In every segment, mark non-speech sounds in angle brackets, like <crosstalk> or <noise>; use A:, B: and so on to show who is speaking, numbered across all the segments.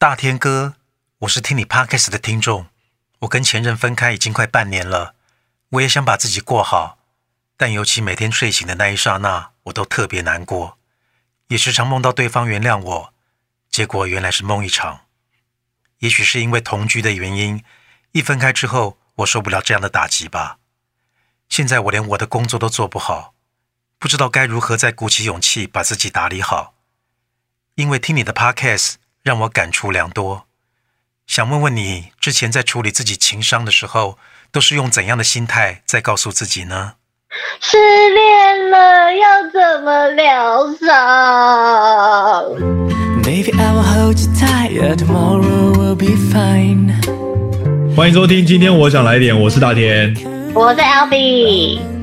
A: 大天哥，我是听你 Podcast 的听众。我跟前任分开已经快半年了，我也想把自己过好，但尤其每天睡醒的那一刹那，我都特别难过，也时常梦到对方原谅我，结果原来是梦一场。也许是因为同居的原因，一分开之后，我受不了这样的打击吧。现在我连我的工作都做不好，不知道该如何再鼓起勇气把自己打理好。因为听你的 Podcast 让我感触良多，想问问你，之前在处理自己情伤的时候，都是用怎样的心态在告诉自己呢？
B: 失恋了要怎么疗伤？Maybe I will hold you tight, tomorrow will be fine.
C: 欢迎收听，今天我想来点，我是大田，
B: 我是 Albee。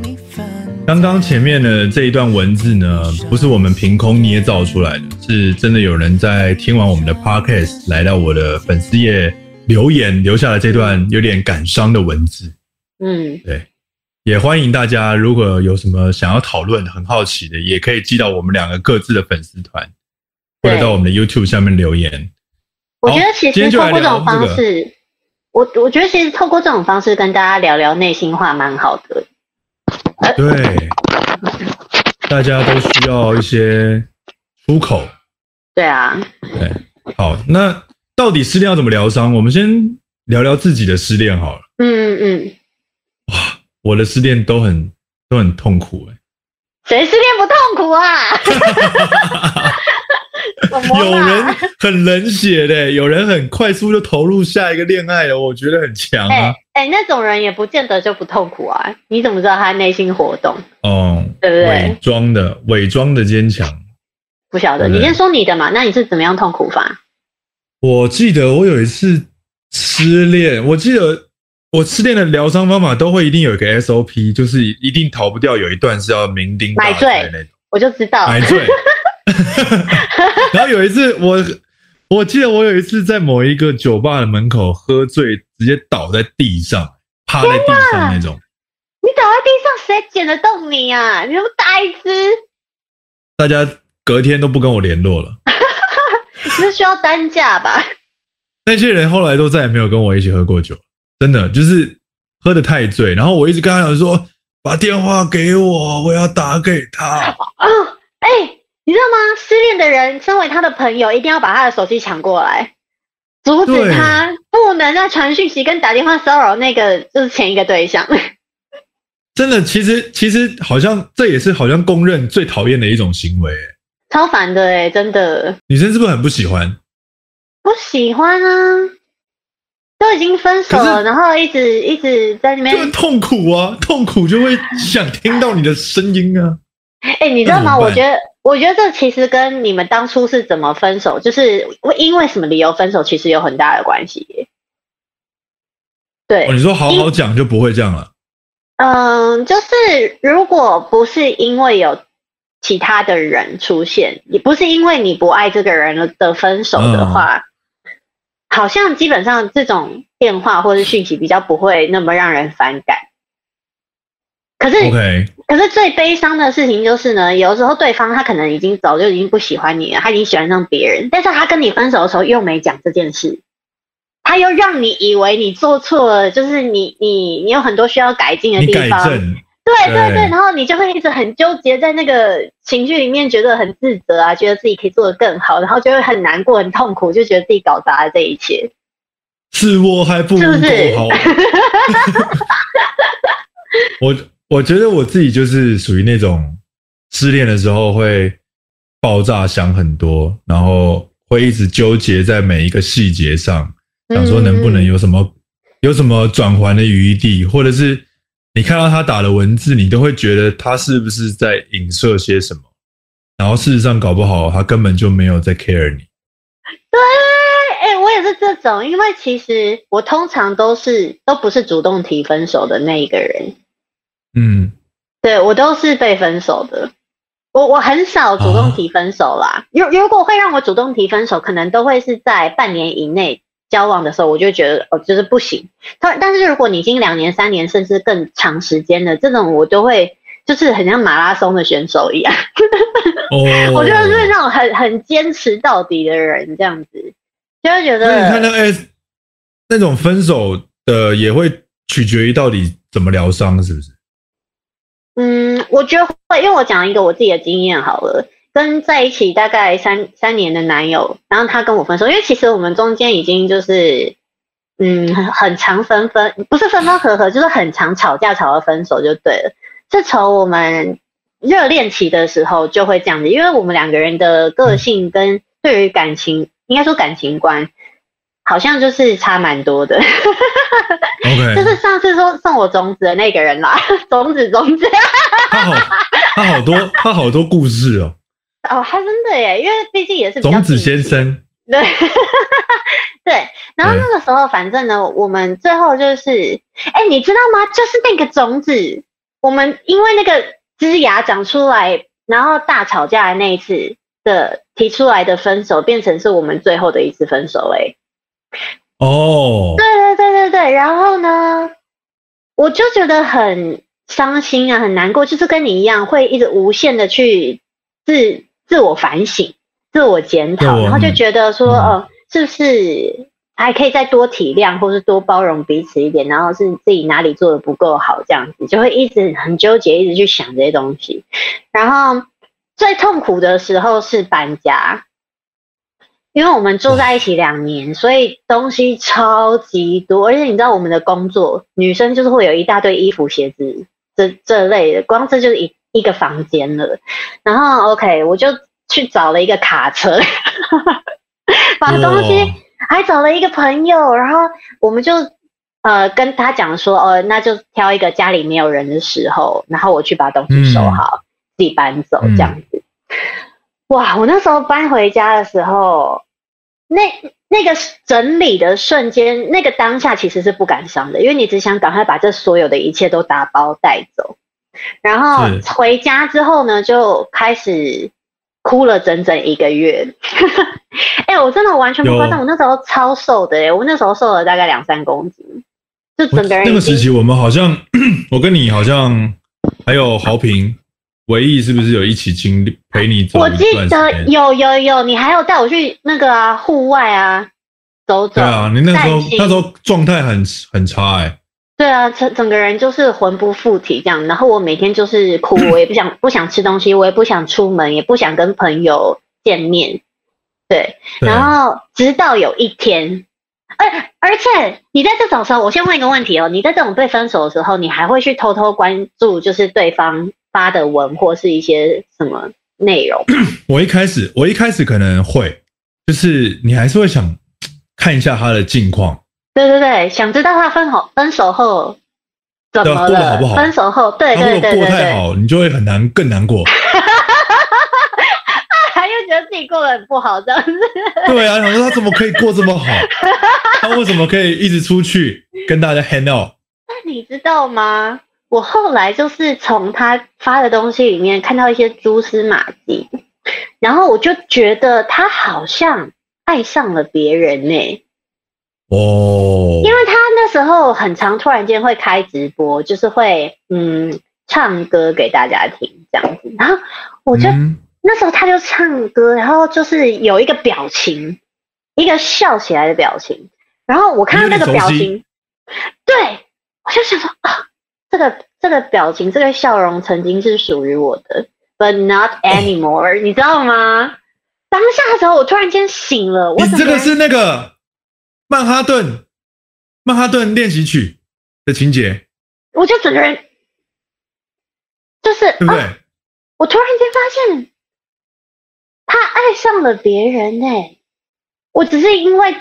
C: 刚刚前面的这一段文字呢，不是我们凭空捏造出来的，是真的有人在听完我们的 podcast 来到我的粉丝页留言，留下了这段有点感伤的文字。嗯，对，也欢迎大家，如果有什么想要讨论、很好奇的，也可以寄到我们两个各自的粉丝团，或者到我们的 YouTube 下面留言。
B: 我觉得其实透过这种方式，我我觉得其实透过这种方式跟大家聊聊内心话蛮好的。
C: 对，大家都需要一些出口。
B: 对啊，
C: 对，好，那到底失恋要怎么疗伤？我们先聊聊自己的失恋好了。嗯嗯嗯。哇，我的失恋都很都很痛苦
B: 哎。谁失恋不痛苦啊？<laughs>
C: 有人很冷血的，有人很快速就投入下一个恋爱了，我觉得很强啊。
B: 哎、欸欸，那种人也不见得就不痛苦啊。你怎么知道他内心活动？
C: 哦，
B: 对不对？
C: 伪装的，伪装的坚强。
B: 不晓得，你先说你的嘛。那你是怎么样痛苦法？
C: 我记得我有一次失恋，我记得我失恋的疗伤方法都会一定有一个 SOP，就是一定逃不掉，有一段是要酩酊大醉那种。
B: 我就知道
C: 买醉。<laughs> 然后有一次，我我记得我有一次在某一个酒吧的门口喝醉，直接倒在地上，趴在地上那种。
B: 你倒在地上，谁捡得动你啊？你那么大一只。
C: 大家隔天都不跟我联络了。<laughs>
B: 那需要担架吧？
C: 那些人后来都再也没有跟我一起喝过酒，真的就是喝得太醉。然后我一直跟他讲说：“把电话给我，我要打给他。”啊，
B: 哎。你知道吗？失恋的人，身为他的朋友，一定要把他的手机抢过来，阻止他不能再传讯息跟打电话骚扰那个就是前一个对象。
C: 真的，其实其实好像这也是好像公认最讨厌的一种行为，
B: 超烦的哎，真的。
C: 女生是不是很不喜欢？
B: 不喜欢啊，都已经分手了，然后一直一直在那边，
C: 就痛苦啊，痛苦就会想听到你的声音啊。
B: 哎、欸，你知道吗？我觉得。我觉得这其实跟你们当初是怎么分手，就是因为什么理由分手，其实有很大的关系。对，
C: 哦，你说好好讲就不会这样了。
B: 嗯，就是如果不是因为有其他的人出现，也不是因为你不爱这个人的分手的话，嗯，好像基本上这种电话或是讯息比较不会那么让人反感。可是，Okay. 可是最悲伤的事情就是呢，有时候对方他可能已经早就已经不喜欢你了，他已经喜欢上别人，但是他跟你分手的时候又没讲这件事，他又让你以为你做错了，就是你你你有很多需要改进的地方，对对对，然后你就会一直很纠结在那个情绪里面，觉得很自责啊，觉得自己可以做得更好，然后就会很难过、很痛苦，就觉得自己搞砸了这一切，
C: 是我还不够好，是不是？<laughs> 我。我觉得我自己就是属于那种失恋的时候会爆炸，想很多，然后会一直纠结在每一个细节上，想说能不能有什么有什么转圜的余地，或者是你看到他打的文字，你都会觉得他是不是在影射些什么，然后事实上搞不好他根本就没有在 care 你。
B: 对，哎，我也是这种，因为其实我通常都是都不是主动提分手的那一个人。
C: 嗯，
B: 对，我都是被分手的，我我很少主动提分手啦。如、啊、如果会让我主动提分手，可能都会是在半年以内交往的时候，我就觉得哦，就是不行。但但是如果你已经两年、三年，甚至更长时间的这种，我都会就是很像马拉松的选手一样。哦，<laughs> 我就是那种很很坚持到底的人，这样子。就会觉得。
C: 那你看那 S 那种分手的也会取决于到底怎么疗伤，是不是？
B: 嗯，我觉得会，因为我讲一个我自己的经验好了，跟在一起大概三三年的男友，然后他跟我分手，因为其实我们中间已经就是，嗯，很常分分，不是分分合合，就是很常吵架，吵到分手就对了。是从我们热恋期的时候就会这样子，因为我们两个人的个性跟对于感情，应该说感情观。好像就是差蛮多的，OK，<laughs> 就是上次说送我种子的那个人啦，<laughs> 种子种子，
C: 他好，他好多，他好多故事哦。
B: 哦，他真的耶，因为毕竟也是
C: 种子先生，
B: 对，<laughs> 对。然后那个时候，反正呢，我们最后就是，哎，你知道吗？就是那个种子，我们因为那个枝芽长出来，然后大吵架的那一次的提出来的分手，变成是我们最后的一次分手，哎。
C: 哦，
B: 对对对对对，然后呢，我就觉得很伤心啊，很难过，就是跟你一样，会一直无限的去自自我反省、自我检讨，然后就觉得说，哦，是不是还可以再多体谅，或是多包容彼此一点，然后是自己哪里做的不够好，这样子就会一直很纠结，一直去想这些东西。然后最痛苦的时候是搬家。因为我们住在一起两年，所以东西超级多，而且你知道我们的工作，女生就是会有一大堆衣服、鞋子这这类的，光这就是一一个房间了。然后 OK，我就去找了一个卡车，<laughs> 把东西，还找了一个朋友，然后我们就呃跟他讲说，哦，那就挑一个家里没有人的时候，然后我去把东西收好，自己搬走这样子。哇，我那时候搬回家的时候。那那个整理的瞬间，那个当下其实是不感伤的，因为你只想赶快把这所有的一切都打包带走。然后回家之后呢，就开始哭了整整一个月。<laughs> 哎、欸，我真的完全不夸张，我那时候超瘦的哎，我那时候瘦了大概两三公斤，就整个人。那
C: 个时期，我们好像，<clears throat> 我跟你好像还有豪平。唯一是不是有一起经历陪你走？
B: 我记得有有有，你还有带我去那个啊户外啊走走。对
C: 啊，你那时候那时候状态很很差哎、欸。
B: 对啊，整整个人就是魂不附体这样。然后我每天就是哭，<clears throat> 我也不想不想吃东西，我也不想出门，也不想跟朋友见面。对，然后直到有一天，而而且你在这种时候，我先问一个问题哦，你在这种被分手的时候，你还会去偷偷关注就是对方？发的文或是一些什么内容？<clears throat>
C: 我一开始，我一开始可能会，就是你还是会想看一下他的近况。
B: 对对对，想知道他分好分手后怎么了，过得好不好？分手后，对对对对，对，
C: 过太好，你就会很难，更难过。<laughs>
B: 他又觉得自己过得很不好，这样子。
C: 对啊，想说他怎么可以过这么好？<laughs> 他为什么可以一直出去跟大家 hang out？
B: 那你知道吗？我后来就是从他发的东西里面看到一些蛛丝马迹，然后我就觉得他好像爱上了别人呢、欸。
C: 哦，
B: 因为他那时候很常突然间会开直播，就是会嗯唱歌给大家听这样子，然后我就、嗯、那时候他就唱歌，然后就是有一个表情，一个笑起来的表情，然后我看到那个表情，对，我就想说啊。这个这个表情，这个笑容曾经是属于我的，but not anymore，哦，<laughs> 你知道吗？当下的时候，我突然间醒了。我
C: 你这个是那个曼哈顿曼哈顿练习曲的情节。
B: 我就整个人就是对不对？啊，我突然间发现他爱上了别人哎，我只是因为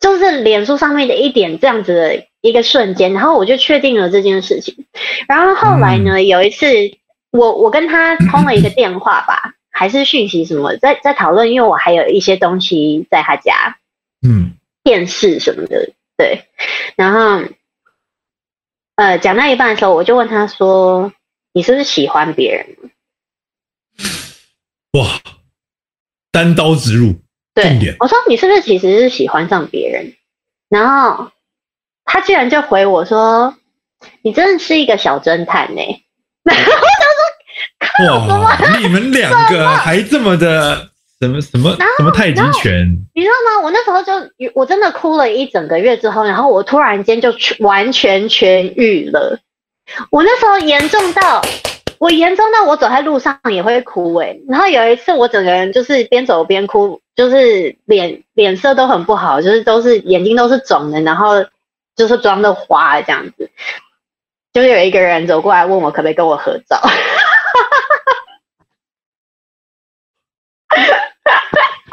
B: 就是脸书上面的一点这样子的。一个瞬间，然后我就确定了这件事情。然后后来呢，有一次我我跟他通了一个电话吧，<laughs> 还是讯息什么，在在讨论，因为我还有一些东西在他家，嗯，电视什么的，对。然后呃，讲到一半的时候，我就问他说：“你是不是喜欢别人？”
C: 哇，单刀直入，
B: 对，我说：“你是不是其实是喜欢上别人？”然后。他居然就回我说：“你真的是一个小侦探呢、欸。<laughs> ”然后我就说：“靠，哇，
C: 你们两个 <laughs> 还这么的什么什么什么太极拳？
B: 你知道吗？我那时候就我真的哭了一整个月之后，然后我突然间就完全痊愈了。我那时候严重到，我严重到我走在路上也会哭诶、欸。然后有一次我整个人就是边走边哭，就是脸脸色都很不好，就是都是眼睛都是肿的，然后就是妆都花这样子。就是有一个人走过来问我可不可以跟我合照。<laughs>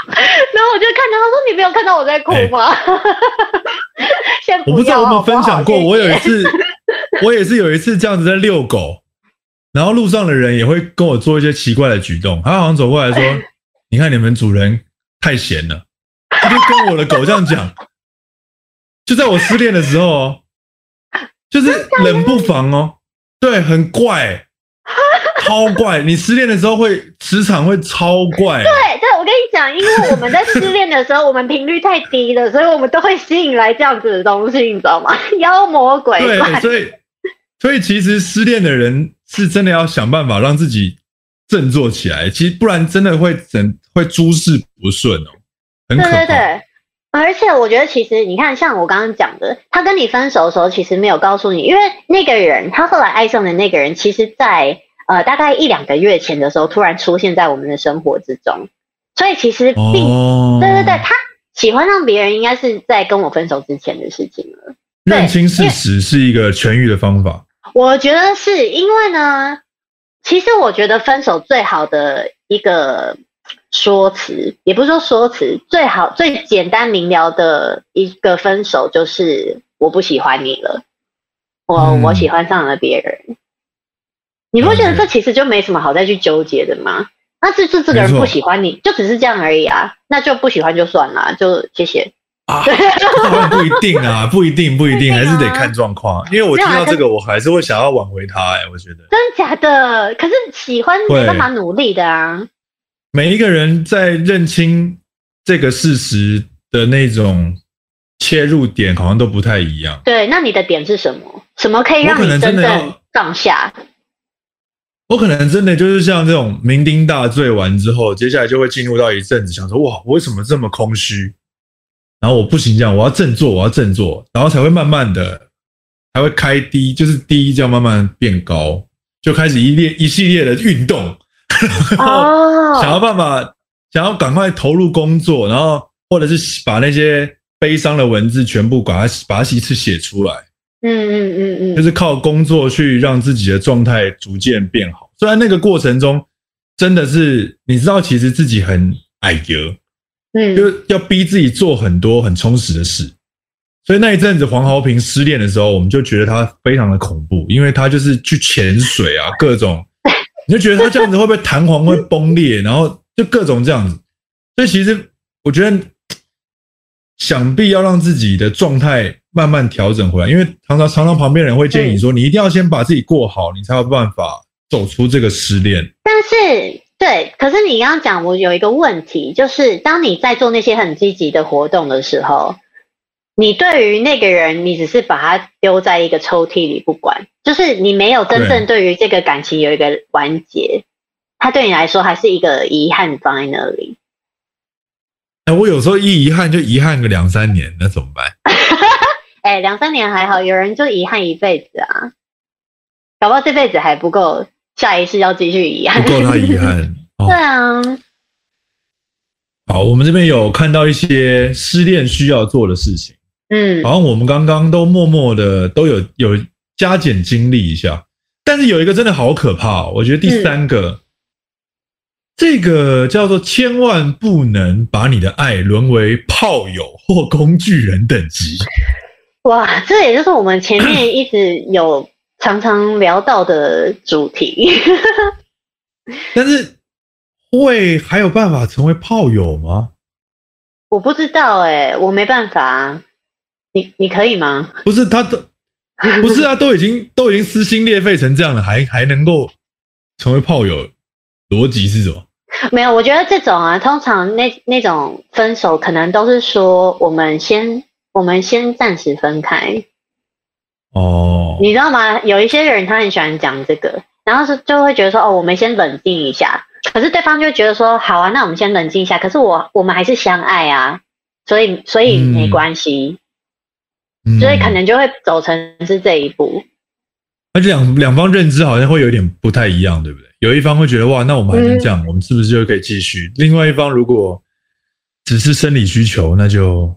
B: 然后我就看到他说：“你没有看到我在哭吗？”欸、不
C: 我不知道我们分享过，我有一次，<laughs> 我也是有一次这样子在遛狗，然后路上的人也会跟我做一些奇怪的举动。他好像走过来说：“ <laughs> 你看你们主人太闲了。”他就跟我的狗这样讲。就在我失恋的时候哦，就是冷不防哦，对，很怪。超怪！你失恋的时候会磁场会超怪。
B: 对对，我跟你讲，因为我们在失恋的时候，我们频率太低了，所以我们都会吸引来这样子的东西，你知道吗？<laughs> 妖魔鬼怪。
C: 对，所以所以其实失恋的人是真的要想办法让自己振作起来，其实不然真的会整会诸事不顺哦，很可怕。对对对，
B: 而且我觉得其实你看，像我刚刚讲的，他跟你分手的时候，其实没有告诉你，因为那个人他后来爱上的那个人，其实在。呃，大概一两个月前的时候，突然出现在我们的生活之中，所以其实并、哦、对对对，他喜欢上别人，应该是在跟我分手之前的事情了。
C: 认清事实是一个痊愈的方法。
B: 我觉得是因为呢，其实我觉得分手最好的一个说辞，也不是说说辞，最好最简单明了的一个分手就是我不喜欢你了，我、嗯、我喜欢上了别人。你不觉得这其实就没什么好再去纠结的吗？那这这这个人不喜欢你，就只是这样而已啊，那就不喜欢就算了，就谢谢。
C: 啊，<laughs> 不一定啊，<laughs> 不一定，不一定，还是得看状况。因为我听到这个，我还是会想要挽回他。哎，我觉得
B: 真的假的？可是喜欢没办法努力的啊。
C: 每一个人在认清这个事实的那种切入点，好像都不太一样。
B: 对，那你的点是什么？什么可以让你真正放下？
C: 我可能真的就是像这种酩酊大醉完之后，接下来就会进入到一阵子想说：哇，我为什么这么空虚？然后我不行，这样我要振作，我要振作，然后才会慢慢的，才会开低，就是低这样慢慢变高，就开始一列一系列的运动，然后想要办法，想要赶快投入工作，然后或者是把那些悲伤的文字全部把它把它一次写出来。嗯嗯嗯嗯，就是靠工作去让自己的状态逐渐变好。虽然那个过程中真的是你知道，其实自己很矮油，嗯，就是要逼自己做很多很充实的事。所以那一阵子黄豪平失恋的时候，我们就觉得他非常的恐怖，因为他就是去潜水啊，<laughs> 各种，你就觉得他这样子会不会弹簧会崩裂，<laughs> 然后就各种这样子。所以其实我觉得，想必要让自己的状态。慢慢调整回来，因为常常常常旁边人会建议你说，你一定要先把自己过好，你才有办法走出这个失恋。
B: 但是，对，可是你刚刚讲，我有一个问题，就是当你在做那些很积极的活动的时候，你对于那个人，你只是把他丢在一个抽屉里不管，就是你没有真正对于这个感情有一个完结，他对你来说还是一个遗憾放在那里。
C: 哎，我有时候一遗憾就遗憾个两三年，那怎么办？<laughs>
B: 哎，两三年还好，有人就遗憾一辈子啊，搞不好这辈子还不够，下一次要继续遗憾，
C: 不够他遗憾。<laughs>
B: 哦、对啊，
C: 好，我们这边有看到一些失恋需要做的事情，嗯，好像我们刚刚都默默的都有有加减经历一下，但是有一个真的好可怕，我觉得第三个，嗯、这个叫做千万不能把你的爱沦为炮友或工具人等级。
B: 哇，这也就是我们前面一直有常常聊到的主题。<laughs>
C: 但是会还有办法成为炮友吗？
B: 我不知道哎、欸，我没办法啊。你你可以吗？
C: 不是，他都 <laughs> 不是啊，都已经都已经撕心裂肺成这样了，还还能够成为炮友？逻辑是什么？
B: 没有，我觉得这种啊，通常那那种分手可能都是说我们先。我们先暂时分开。哦，你知道吗？有一些人他很喜欢讲这个，然后是就会觉得说，哦，我们先冷静一下，可是对方就觉得说，好啊，那我们先冷静一下。可是我我们还是相爱啊，所以所以没关系，
C: 嗯、
B: 所以可能就会走成是这一步。
C: 而且两两方认知好像会有点不太一样，对不对？有一方会觉得哇，那我们还能这样，嗯、我们是不是就可以继续？另外一方如果只是生理需求，那就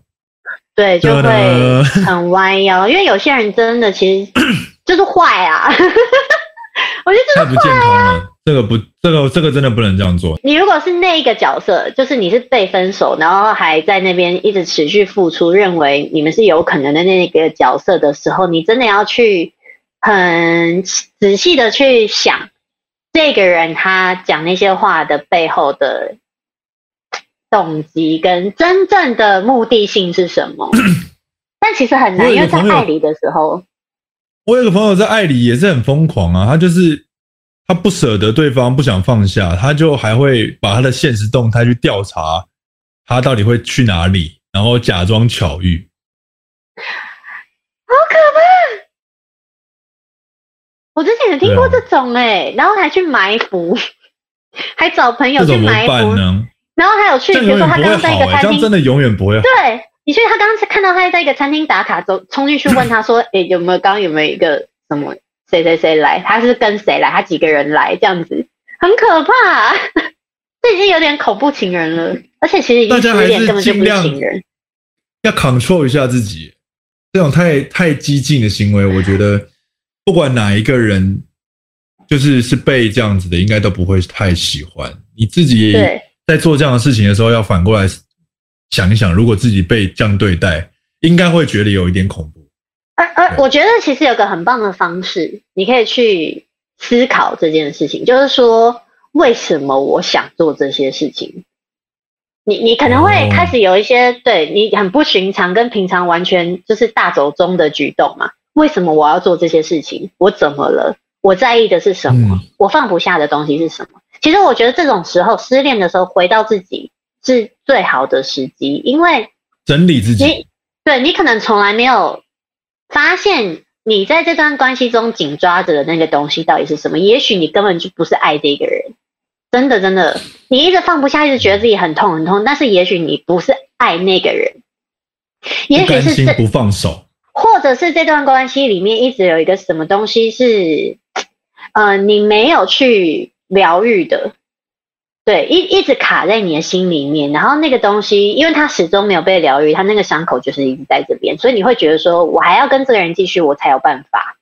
B: 对，就会 <laughs> 很弯腰。因为有些人真的其实 <clears throat> 就是坏啊，<laughs> 我觉得这、啊、
C: 太不健康了。这个不，这个这个真的不能这样做。
B: 你如果是那一个角色，就是你是被分手，然后还在那边一直持续付出，认为你们是有可能的那个角色的时候，你真的要去。很仔细的去想，这个人他讲那些话的背后的动机跟真正的目的性是什么？<clears throat> 但其实很难，因为在爱里的时候，
C: 我有个朋友在爱里也是很疯狂啊，他就是他不舍得对方，不想放下，他就还会把他的现实动态去调查，他到底会去哪里，然后假装巧遇。
B: 好可怕我之前有听过这种哎、然后还去埋伏，还找朋友去埋伏，然后还有去，比如说他刚刚在一个餐厅，
C: 欸、真的永远不会好。
B: 对，你去他刚刚看到他在一个餐厅打卡，走冲进去问他说：“ <laughs> 哎，有没有刚刚有没有一个什么谁谁谁来？他是跟谁来？他几个人来？这样子很可怕，<laughs> 这已经有点恐怖情人了。而且其实已经有点根本就不是情人，
C: 要 control 一下自己，这种太太激进的行为，我觉得。不管哪一个人，就是是被这样子的，应该都不会太喜欢。你自己在做这样的事情的时候，要反过来想一想，如果自己被这样对待，应该会觉得有一点恐怖。
B: 而而我觉得其实有个很棒的方式，你可以去思考这件事情，就是说为什么我想做这些事情？你你可能会开始有一些对你很不寻常，跟平常完全就是大走中的举动嘛。为什么我要做这些事情？我怎么了？我在意的是什么？嗯、我放不下的东西是什么？其实我觉得这种时候失恋的时候，回到自己是最好的时机，因为
C: 整理自己。你
B: 对你可能从来没有发现，你在这段关系中紧抓着的那个东西到底是什么？也许你根本就不是爱这个人，真的真的，你一直放不下，一直觉得自己很痛很痛，但是也许你不是爱那个人，也许是
C: 不放手。
B: 或者是这段关系里面一直有一个什么东西是，呃，你没有去疗愈的，对，一一直卡在你的心里面，然后那个东西，因为它始终没有被疗愈，它那个伤口就是一直在这边，所以你会觉得说，我还要跟这个人继续，我才有办法。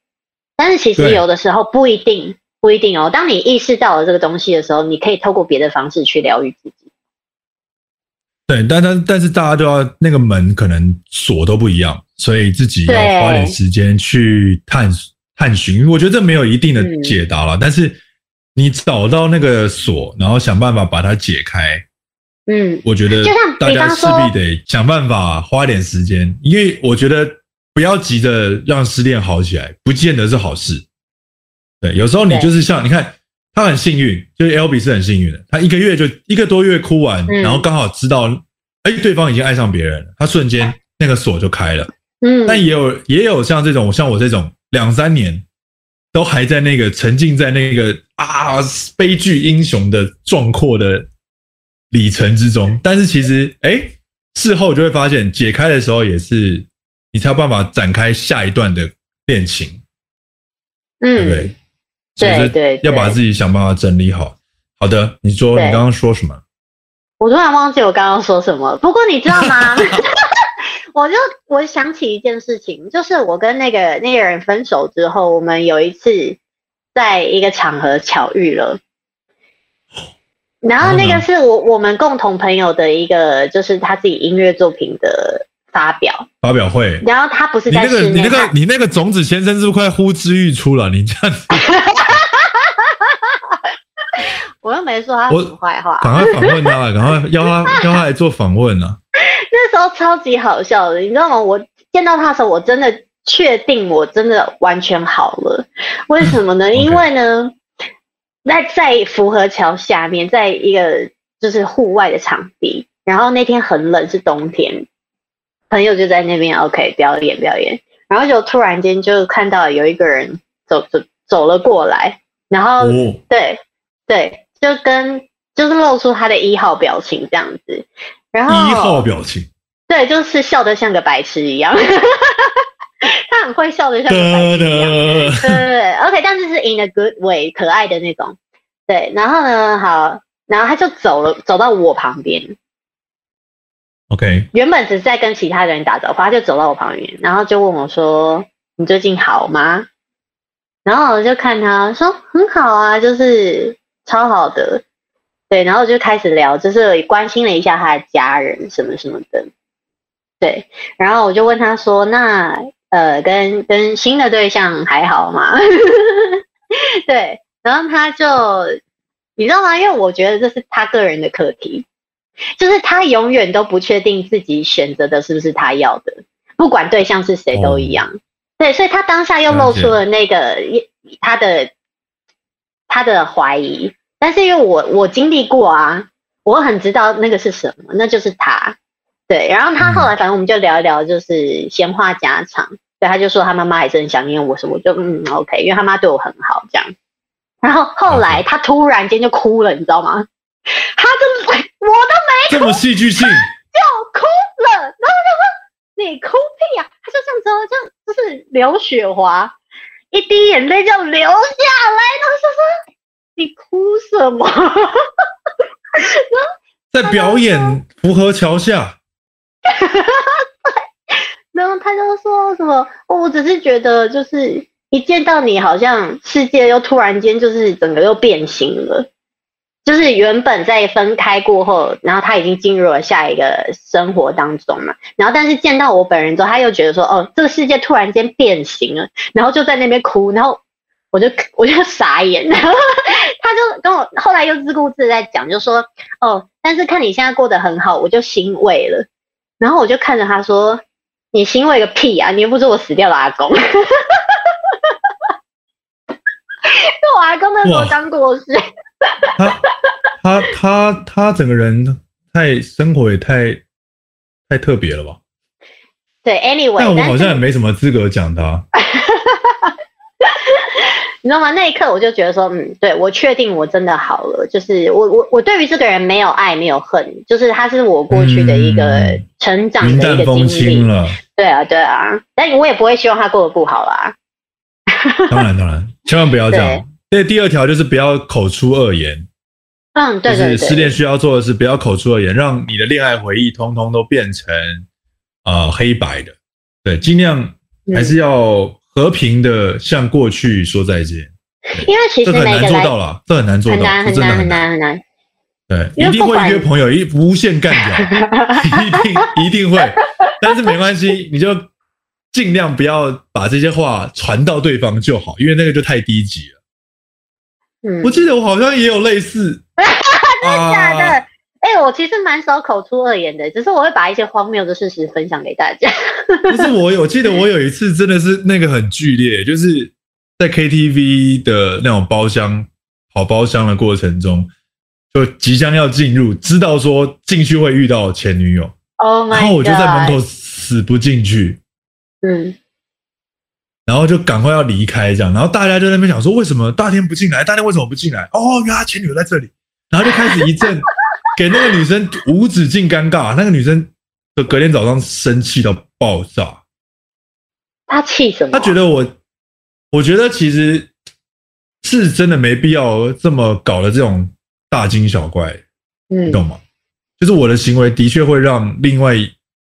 B: 但是其实有的时候不一定，不一定哦。当你意识到了这个东西的时候，你可以透过别的方式去疗愈自己。
C: 对，但但但是大家都要那个门可能锁都不一样。所以自己要花点时间去探对探寻，我觉得这没有一定的解答了。嗯、但是你找到那个锁，然后想办法把它解开。嗯，我觉得大家势必得想办法花点时间，因为我觉得不要急着让失恋好起来，不见得是好事。对，有时候你就是像你看，他很幸运，就是 Albee 是很幸运的，他一个月就一个多月哭完，嗯、然后刚好知道，哎，对方已经爱上别人了，他瞬间那个锁就开了。嗯，但也有也有像这种像我这种两三年都还在那个沉浸在那个啊悲剧英雄的壮阔的里程之中，但是其实哎，事后就会发现解开的时候也是你才有办法展开下一段的恋情，嗯，对？对对，要把自己想办法整理好。好的，你说你刚刚说什么？
B: 我突然忘记我刚刚说什么，不过你知道吗？<laughs> <laughs> 我就我想起一件事情，就是我跟那个那个人分手之后，我们有一次在一个场合巧遇了，然后那个是我我们共同朋友的一个，就是他自己音乐作品的发表。
C: 发表会，
B: 然后他不是在室内，
C: 你那个你那个你那个种子先生是不是快呼之欲出了？你这样子，<laughs>
B: 我又没说他什么坏话，
C: 赶快访问他，赶快邀他邀他来做访问啊！
B: 那时候超级好笑的，你知道吗？我见到他的时候，我真的确定我真的完全好了。为什么呢？<laughs> 嗯、因为呢，在在福和桥下面，在一个就是户外的场地，然后那天很冷，是冬天，朋友就在那边 OK 表演表演，然后就突然间就看到有一个人走走走了过来，然后、哦、对对，就跟就是露出他的一号表情这样子，然后
C: 一号表情，
B: 对，就是笑得像个白痴一样，<laughs> 他很会笑得像个白痴一样，对对对，OK，但是是 in a good way，可爱的那种，对，然后呢，好，然后他就走了，走到我旁边
C: ，OK，
B: 原本只是在跟其他人打招呼，他就走到我旁边，然后就问我说：“你最近好吗？”然后我就看他说：“很好啊，就是超好的。”对，然后就开始聊，就是关心了一下他的家人什么什么的。对，然后我就问他说：“那呃，跟跟新的对象还好吗？” <laughs> 对，然后他就你知道吗？因为我觉得这是他个人的课题，就是他永远都不确定自己选择的是不是他要的，不管对象是谁都一样。哦、对，所以他当下又露出了那个他的他的怀疑。但是因为我我经历过啊，我很知道那个是什么，那就是他，对。然后他后来反正我们就聊一聊，就是闲话家常。对，他就说他妈妈还是很想念我什么，我就嗯 OK，因为他妈对我很好这样。然后后来他突然间就哭了，你知道吗？<laughs> 他就我都没，
C: 这么戏剧性，
B: 就哭了。然后他说你哭屁呀、啊？他就这样子，这样就是刘雪华，一滴眼泪就流下来，然后就说。你哭什么？<laughs>
C: 在表演福和桥下。<laughs>
B: 然后他就说什么？我只是觉得，就是一见到你，好像世界又突然间就是整个又变形了。就是原本在分开过后，然后他已经进入了下一个生活当中嘛。然后但是见到我本人之后，他又觉得说，哦，这个世界突然间变形了，然后就在那边哭，然后。我就我就傻眼，<laughs> 然后他就跟我后来又自顾自在讲，就说哦，但是看你现在过得很好，我就欣慰了。然后我就看着他说：“你欣慰个屁啊！你又不是我死掉的阿公。<laughs> ”那我阿公那时候刚过世。
C: 他他他他整个人太生活也太太特别了吧？
B: 对，anyway，
C: 但我们好像也没什么资格讲他。<laughs>
B: 你知道吗？那一刻我就觉得说，嗯，对，我确定我真的好了。就是我我我对于这个人没有爱，没有恨，就是他是我过去的一个成长的一个经历。了。对啊，对啊，但我也不会希望他过得不好啦。<laughs>
C: 当然，当然，千万不要这样。对，第二条就是不要口出恶言。
B: 嗯，对对对。
C: 就是失恋需要做的是不要口出恶言，让你的恋爱回忆通通都变成呃黑白的。对，尽量还是要。和平的向过去说再见，
B: 因为其实
C: 很难做到了，这很难做到，
B: 很难很难很难很难。
C: 对，一定会约朋友一无限干掉，<laughs> 一定一定会。但是没关系，你就尽量不要把这些话传到对方就好，因为那个就太低级了。嗯，我记得我好像也有类似，<laughs>
B: 真的假的？哎、欸，我其实蛮少口出恶言的，只是我会把一些荒谬的事实分享给大家。<laughs>
C: 不是我有，我记得我有一次真的是那个很剧烈，就是在 KTV 的那种包厢跑包厢的过程中，就即将要进入，知道说进去会遇到前女友
B: ，Oh
C: 然后我就在门口死不进去，
B: 嗯，
C: 然后就赶快要离开这样，然后大家就在那边想说，为什么大天不进来？大天为什么不进来？哦，原来他前女友在这里，然后就开始一阵。给那个女生无止境尴尬，那个女生就隔天早上生气到爆炸。
B: 她气什么？
C: 她觉得我，我觉得其实是真的没必要这么搞的这种大惊小怪，嗯，你懂吗？就是我的行为的确会让另外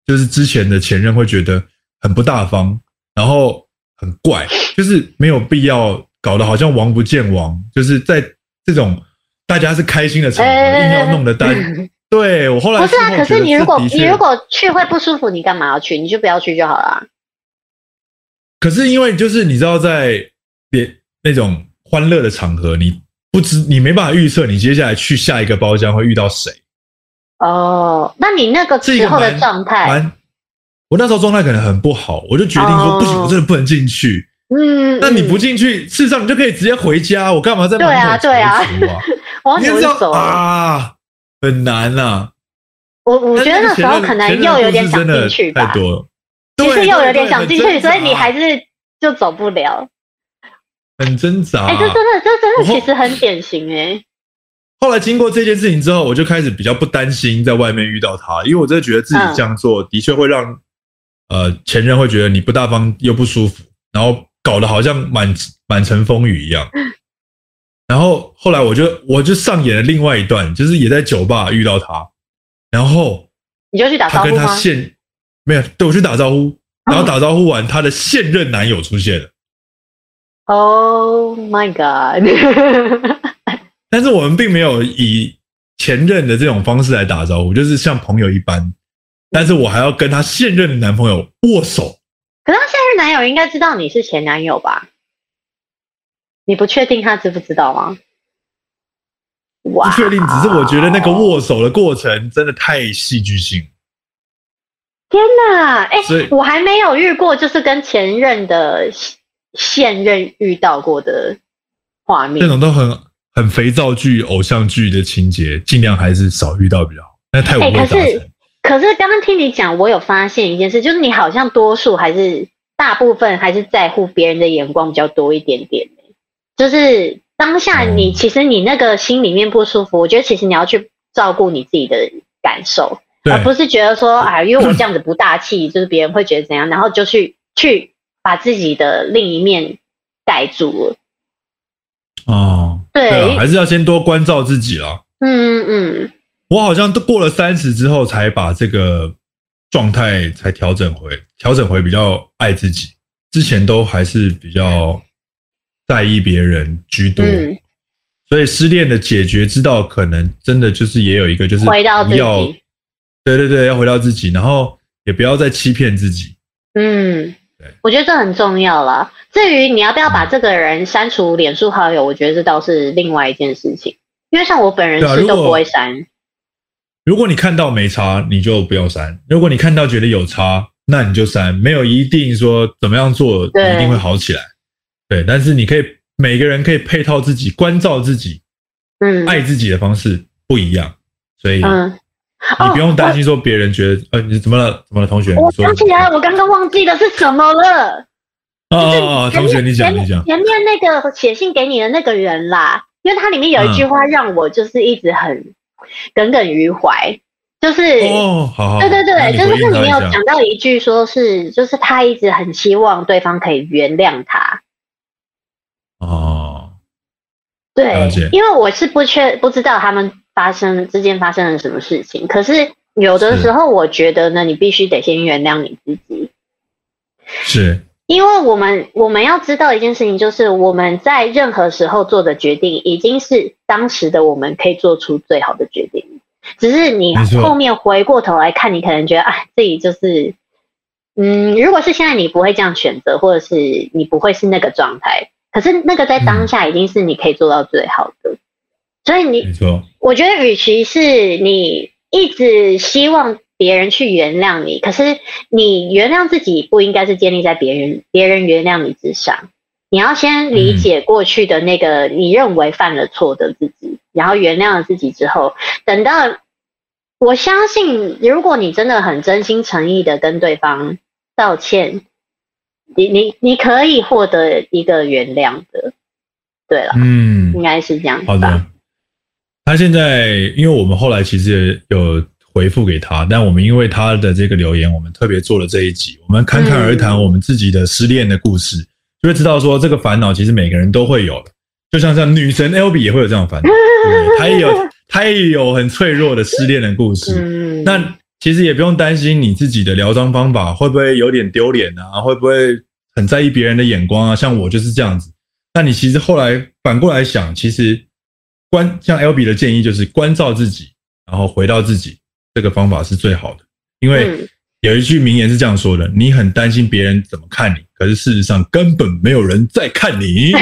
C: 就是之前的前任会觉得很不大方，然后很怪，就是没有必要搞得好像王不见王，就是在这种。大家是开心的场合，硬要弄得大。对，我后来
B: 不是啊，可是你如果你如果去会不舒服，你干嘛要去？你就不要去就好了。
C: 可是因为就是你知道，在别那种欢乐的场合，你不知你没办法预测你接下来去下一个包厢会遇到谁。
B: 哦，那你那个时候的状态，
C: 我那时候状态可能很不好，我就决定说不行，我真的不能进去。嗯，那你不进去，事实上你就可以直接回家。我干嘛在门口啊？
B: 对啊，
C: 对啊。你知道啊，很难呐、啊。
B: 我我觉得那时候可能又有点想进去吧，
C: 太多了。
B: 其实又有点想进去，所以你还是就走不了。
C: 很挣扎。
B: 哎、欸，这真的，这真的其实很典型哎、欸。
C: 后来经过这件事情之后，我就开始比较不担心在外面遇到他，因为我真的觉得自己这样做的确会让呃前任会觉得你不大方又不舒服，然后搞得好像满满城风雨一样。然后后来我就我就上演了另外一段，就是也在酒吧遇到他，然后
B: 你就去打招呼
C: 跟他现没有，对，我去打招呼，然后打招呼完，他的现任男友出现了。
B: Oh my god！
C: 但是我们并没有以前任的这种方式来打招呼，就是像朋友一般。但是我还要跟他现任的男朋友握手。
B: 可是他现任男友应该知道你是前男友吧？你不确定他知不知道吗？
C: 哇，不确定，只是我觉得那个握手的过程真的太戏剧性。
B: 天哪！哎、欸，我还没有遇过，就是跟前任的现任遇到过的画面，
C: 这种都很。很肥皂剧、偶像剧的情节，尽量还是少遇到比较好。那太无。可是，
B: 可是刚刚听你讲，我有发现一件事，就是你好像多数还是大部分还是在乎别人的眼光比较多一点点。就是当下你其实你那个心里面不舒服，我觉得其实你要去照顾你自己的感受，而不是觉得说啊，因为我这样子不大气，就是别人会觉得怎样，然后就去去把自己的另一面盖住了。
C: 哦。对，对啊，还是要先多关照自己啦。
B: 嗯嗯，
C: 我好像都过了三十之后，才把这个状态才调整回，调整回比较爱自己。之前都还是比较在意别人居多，嗯、所以失恋的解决之道，可能真的就是也有一个，就是
B: 回到自己。
C: 对对对，要回到自己，然后也不要再欺骗自己。
B: 嗯。我觉得这很重要啦。至于你要不要把这个人删除脸书好友，我觉得这倒是另外一件事情。因为像我本人是都不会删。啊，
C: 如果你看到没差，你就不要删；如果你看到觉得有差，那你就删。没有一定说怎么样做一定会好起来。对，但是你可以每个人可以配套自己关照自己，嗯，爱自己的方式不一样，所以嗯。你不用担心说别人觉得，呃，你怎么了？怎么了，同学？
B: 我想起来，我刚刚忘记的是什么了？
C: 哦哦，同学，你讲，你讲。
B: 前面那个写信给你的那个人啦，因为它里面有一句话让我就是一直很耿耿于怀，就是
C: 哦，好好，
B: 对对对，就是里面有讲到一句，说是就是他一直很希望对方可以原谅他。
C: 哦，
B: 对，因为我是不确不知道他们。发生之间发生了什么事情？可是有的时候，我觉得呢，你必须得先原谅你自己。
C: 是，
B: 因为我们我们要知道一件事情，就是我们在任何时候做的决定，已经是当时的我们可以做出最好的决定。只是你后面回过头来看，你可能觉得，哎，自己就是，嗯，如果是现在你不会这样选择，或者是你不会是那个状态，可是那个在当下已经是你可以做到最好的。所以你，没错，我觉得与其是你一直希望别人去原谅你，可是你原谅自己不应该是建立在别人别人原谅你之上。你要先理解过去的那个你认为犯了错的自己，然后原谅了自己之后，等到我相信，如果你真的很真心诚意的跟对方道歉，你你你可以获得一个原谅的。对了，嗯，应该是这样子吧。好的。
C: 他现在，因为我们后来其实也有回复给他，但我们因为他的这个留言，我们特别做了这一集，我们侃侃而谈我们自己的失恋的故事，嗯、就会知道说这个烦恼其实每个人都会有的，就像像女神 L B 也会有这样的烦恼，对，他也有他也有很脆弱的失恋的故事。<laughs> 嗯、那其实也不用担心你自己的疗伤方法会不会有点丢脸啊，会不会很在意别人的眼光啊？像我就是这样子。那你其实后来反过来想，其实。关像 Albee 的建议就是关照自己，然后回到自己，这个方法是最好的。因为有一句名言是这样说的：你很担心别人怎么看你，可是事实上根本没有人在看你。<laughs>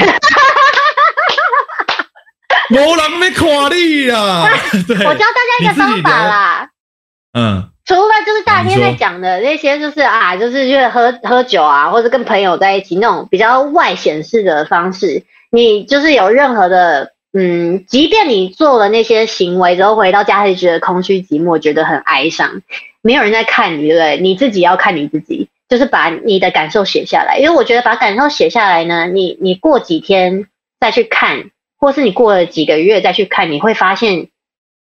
C: 没人没看你啊！<laughs> 对，
B: 我教大家一个方法啦。
C: 嗯，
B: 除了就是大天在讲的那些，就是啊，就是就是喝喝酒啊，或者跟朋友在一起那种比较外显式的方式，你就是有任何的。嗯，即便你做了那些行为之后回到家还是觉得空虚寂寞，觉得很哀伤，没有人在看你，对不对？你自己要看你自己，就是把你的感受写下来。因为我觉得把感受写下来呢，你你过几天再去看，或是你过了几个月再去看，你会发现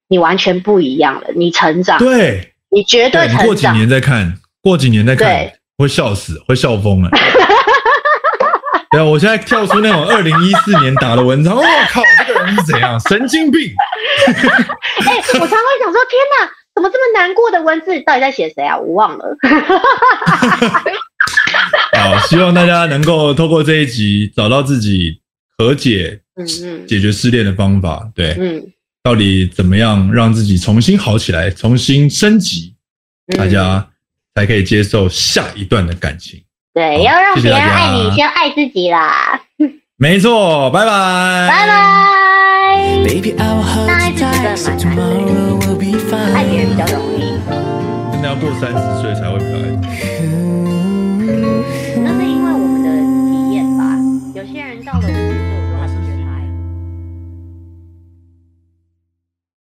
B: 你完全不一样了，你成长，
C: 对，
B: 你绝对成长。
C: 过几年再看，过几年再看，对会笑死，会笑疯了。<laughs> 对啊，我现在跳出那种二零一四年打的文章，我、哦、靠，这个人是怎样？<laughs> 神经病！<laughs>
B: 哎、欸，我常会想说，天哪，怎么这么难过的文字？到底在写谁啊？我忘了。
C: 好，希望大家能够透过这一集找到自己和解、嗯嗯，解决失恋的方法。对，嗯，到底怎么样让自己重新好起来，重新升级，嗯、大家才可以接受下一段的感情。
B: 对，要让别人爱你，先爱自己啦。
C: 没错，拜拜，
B: 拜拜。Baby, 那爱自己真的蛮难的，爱别人比较容易。
C: 真的要过三十岁才会比较爱自己。